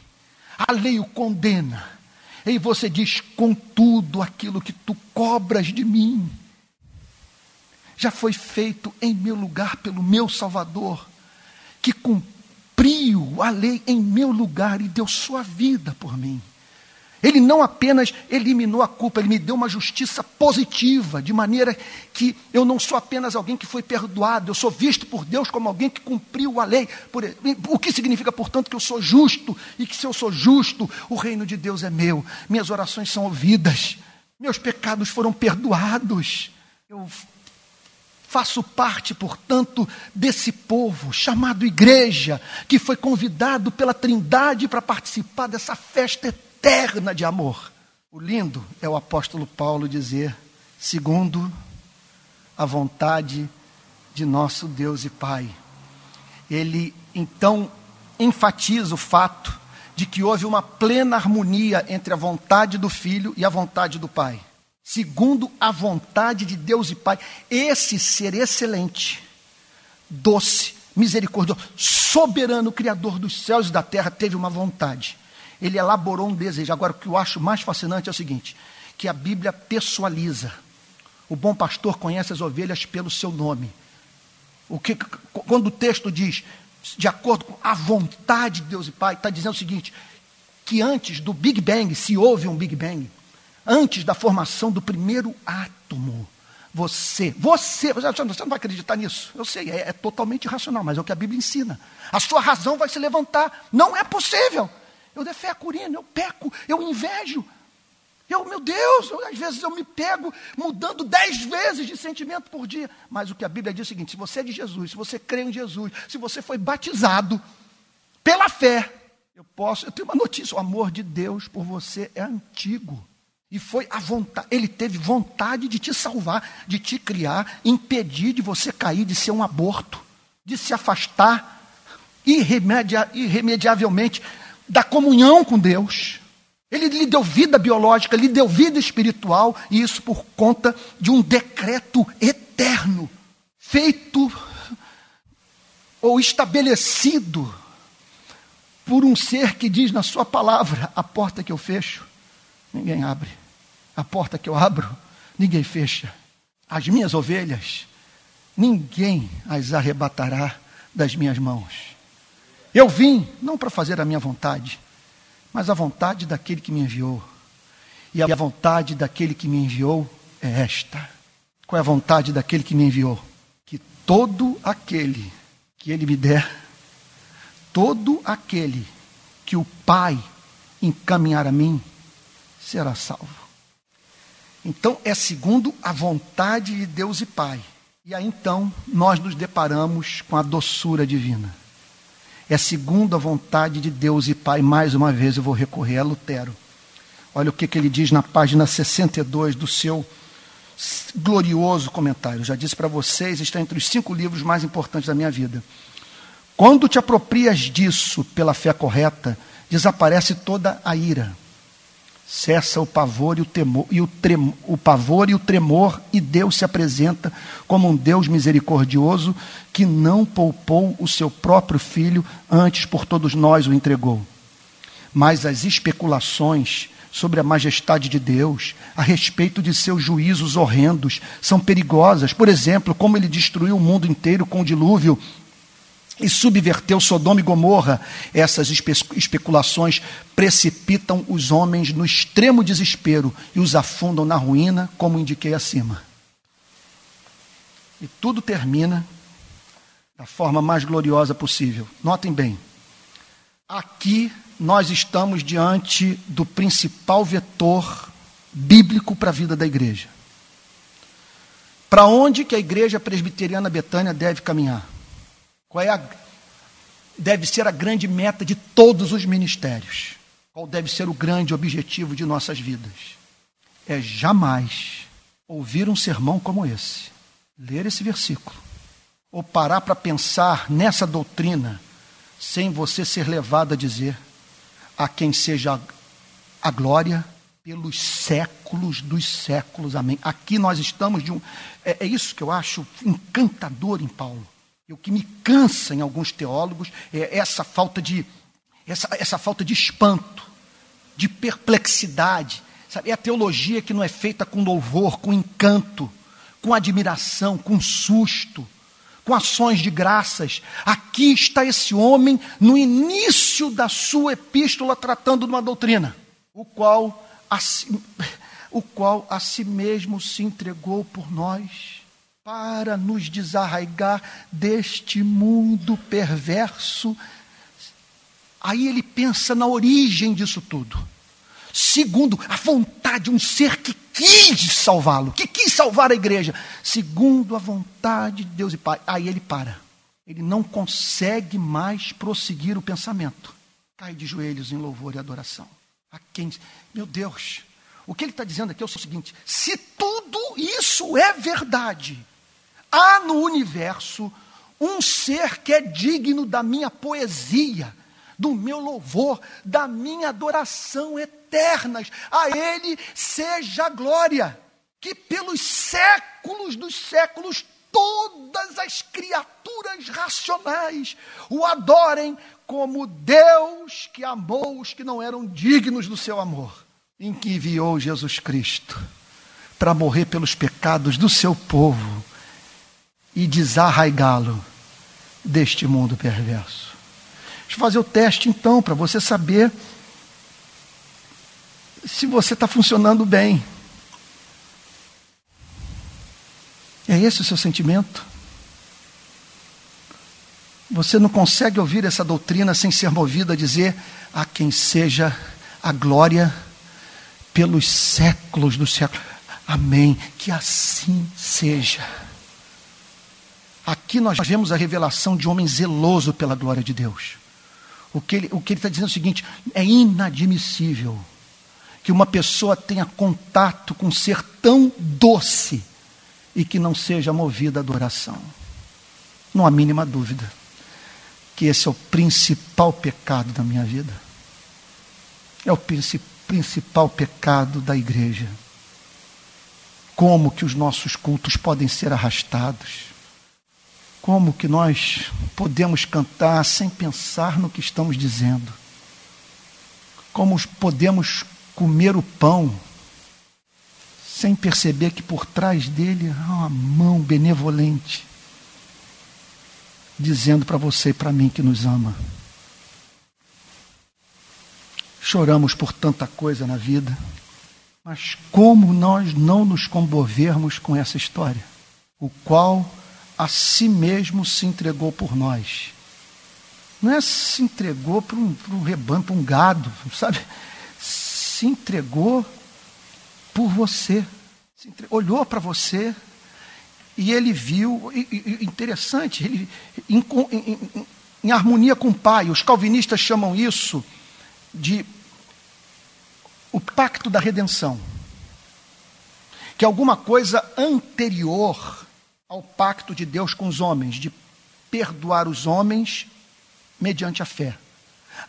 A lei o condena. E você diz: Contudo, aquilo que tu cobras de mim já foi feito em meu lugar pelo meu Salvador, que cumpriu a lei em meu lugar e deu sua vida por mim. Ele não apenas eliminou a culpa, ele me deu uma justiça positiva, de maneira que eu não sou apenas alguém que foi perdoado, eu sou visto por Deus como alguém que cumpriu a lei. O que significa, portanto, que eu sou justo e que se eu sou justo, o reino de Deus é meu, minhas orações são ouvidas, meus pecados foram perdoados. Eu Faço parte, portanto, desse povo chamado igreja, que foi convidado pela Trindade para participar dessa festa eterna de amor. O lindo é o apóstolo Paulo dizer, segundo a vontade de nosso Deus e Pai. Ele então enfatiza o fato de que houve uma plena harmonia entre a vontade do filho e a vontade do Pai segundo a vontade de Deus e Pai. Esse ser excelente, doce, misericordioso, soberano, Criador dos céus e da terra, teve uma vontade. Ele elaborou um desejo. Agora, o que eu acho mais fascinante é o seguinte: que a Bíblia pessoaliza. O bom pastor conhece as ovelhas pelo seu nome. O que, quando o texto diz, de acordo com a vontade de Deus e Pai, está dizendo o seguinte: que antes do Big Bang, se houve um Big Bang, antes da formação do primeiro átomo. Você, você, você não vai acreditar nisso. Eu sei, é, é totalmente irracional, mas é o que a Bíblia ensina. A sua razão vai se levantar. Não é possível. Eu defeco urina, eu peco, eu invejo. Eu, meu Deus, eu, às vezes eu me pego mudando dez vezes de sentimento por dia. Mas o que a Bíblia diz é o seguinte: se você é de Jesus, se você crê em Jesus, se você foi batizado pela fé, eu posso, eu tenho uma notícia: o amor de Deus por você é antigo. E foi a vontade, ele teve vontade de te salvar, de te criar, impedir de você cair, de ser um aborto, de se afastar irremedia, irremediavelmente da comunhão com Deus. Ele lhe deu vida biológica, lhe deu vida espiritual, e isso por conta de um decreto eterno, feito ou estabelecido por um ser que diz na sua palavra: a porta que eu fecho, ninguém abre. A porta que eu abro, ninguém fecha. As minhas ovelhas, ninguém as arrebatará das minhas mãos. Eu vim não para fazer a minha vontade, mas a vontade daquele que me enviou. E a vontade daquele que me enviou é esta. Qual é a vontade daquele que me enviou? Que todo aquele que ele me der, todo aquele que o Pai encaminhar a mim, será salvo. Então, é segundo a vontade de Deus e Pai. E aí então nós nos deparamos com a doçura divina. É segundo a vontade de Deus e Pai. Mais uma vez eu vou recorrer a Lutero. Olha o que, que ele diz na página 62 do seu glorioso comentário. Já disse para vocês, está entre os cinco livros mais importantes da minha vida. Quando te aproprias disso pela fé correta, desaparece toda a ira cessa o pavor e o temor e o, trem, o pavor e o tremor e Deus se apresenta como um Deus misericordioso que não poupou o seu próprio filho, antes por todos nós o entregou. Mas as especulações sobre a majestade de Deus, a respeito de seus juízos horrendos, são perigosas. Por exemplo, como ele destruiu o mundo inteiro com o dilúvio e subverteu Sodoma e Gomorra. Essas espe especulações precipitam os homens no extremo desespero e os afundam na ruína, como indiquei acima. E tudo termina da forma mais gloriosa possível. Notem bem, aqui nós estamos diante do principal vetor bíblico para a vida da igreja. Para onde que a igreja presbiteriana Betânia deve caminhar? Qual é a, deve ser a grande meta de todos os ministérios? Qual deve ser o grande objetivo de nossas vidas? É jamais ouvir um sermão como esse, ler esse versículo, ou parar para pensar nessa doutrina, sem você ser levado a dizer: a quem seja a glória pelos séculos dos séculos. Amém. Aqui nós estamos de um. É, é isso que eu acho encantador em Paulo. E o que me cansa em alguns teólogos é essa falta de essa, essa falta de espanto, de perplexidade. Sabe? É a teologia que não é feita com louvor, com encanto, com admiração, com susto, com ações de graças. Aqui está esse homem no início da sua epístola tratando de uma doutrina, o qual a si, o qual a si mesmo se entregou por nós para nos desarraigar deste mundo perverso. Aí ele pensa na origem disso tudo. Segundo a vontade de um ser que quis salvá-lo, que quis salvar a igreja. Segundo a vontade de Deus e Pai. Aí ele para. Ele não consegue mais prosseguir o pensamento. Cai de joelhos em louvor e adoração. A quem? Meu Deus, o que ele está dizendo aqui é o seguinte: se tudo isso é verdade, há no universo um ser que é digno da minha poesia, do meu louvor, da minha adoração eternas. A Ele seja a glória, que pelos séculos dos séculos todas as criaturas racionais o adorem como Deus que amou os que não eram dignos do seu amor, em que enviou Jesus Cristo para morrer pelos pecados do seu povo e desarraigá-lo deste mundo perverso. Deixa eu fazer o teste então, para você saber se você está funcionando bem. É esse o seu sentimento? Você não consegue ouvir essa doutrina sem ser movido a dizer a quem seja a glória pelos séculos dos séculos. Amém. Que assim seja. Aqui nós vemos a revelação de um homem zeloso pela glória de Deus. O que ele, está dizendo é o seguinte: é inadmissível que uma pessoa tenha contato com um ser tão doce e que não seja movida à adoração. Não há mínima dúvida que esse é o principal pecado da minha vida. É o principal pecado da igreja. Como que os nossos cultos podem ser arrastados? Como que nós podemos cantar sem pensar no que estamos dizendo? Como podemos comer o pão sem perceber que por trás dele há uma mão benevolente dizendo para você e para mim que nos ama. Choramos por tanta coisa na vida, mas como nós não nos comovermos com essa história? O qual a si mesmo se entregou por nós. Não é se entregou para um, para um rebanho, para um gado, sabe? Se entregou por você. Olhou para você e ele viu, e, e, interessante, ele, em, em, em harmonia com o Pai, os calvinistas chamam isso de o pacto da redenção. Que é alguma coisa anterior ao pacto de Deus com os homens, de perdoar os homens mediante a fé.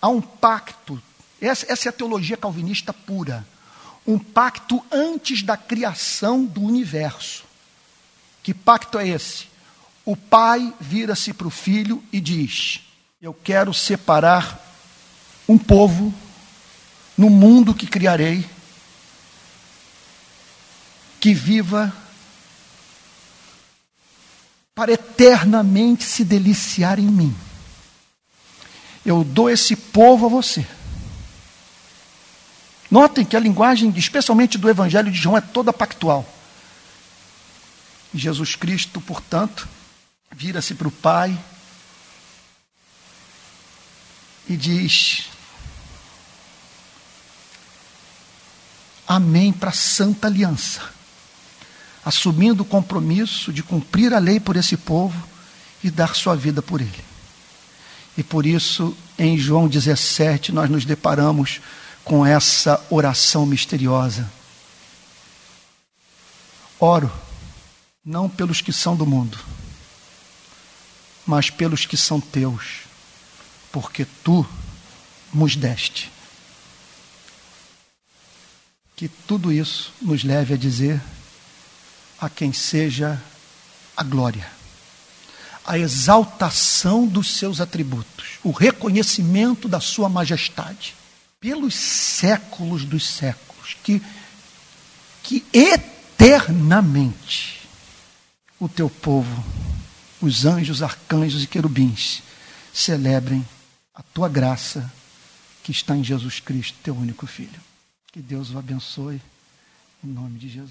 Há um pacto, essa, essa é a teologia calvinista pura, um pacto antes da criação do universo. Que pacto é esse? O pai vira-se para o filho e diz: Eu quero separar um povo no mundo que criarei, que viva para eternamente se deliciar em mim. Eu dou esse povo a você. Notem que a linguagem, especialmente do Evangelho de João, é toda pactual. Jesus Cristo, portanto, vira-se para o Pai e diz: Amém para a santa aliança assumindo o compromisso de cumprir a lei por esse povo e dar sua vida por ele. E por isso, em João 17, nós nos deparamos com essa oração misteriosa. Oro, não pelos que são do mundo, mas pelos que são teus, porque tu nos deste. Que tudo isso nos leve a dizer a quem seja a glória, a exaltação dos seus atributos, o reconhecimento da sua majestade, pelos séculos dos séculos, que, que eternamente o teu povo, os anjos, arcanjos e querubins, celebrem a tua graça que está em Jesus Cristo, teu único Filho. Que Deus o abençoe, em nome de Jesus.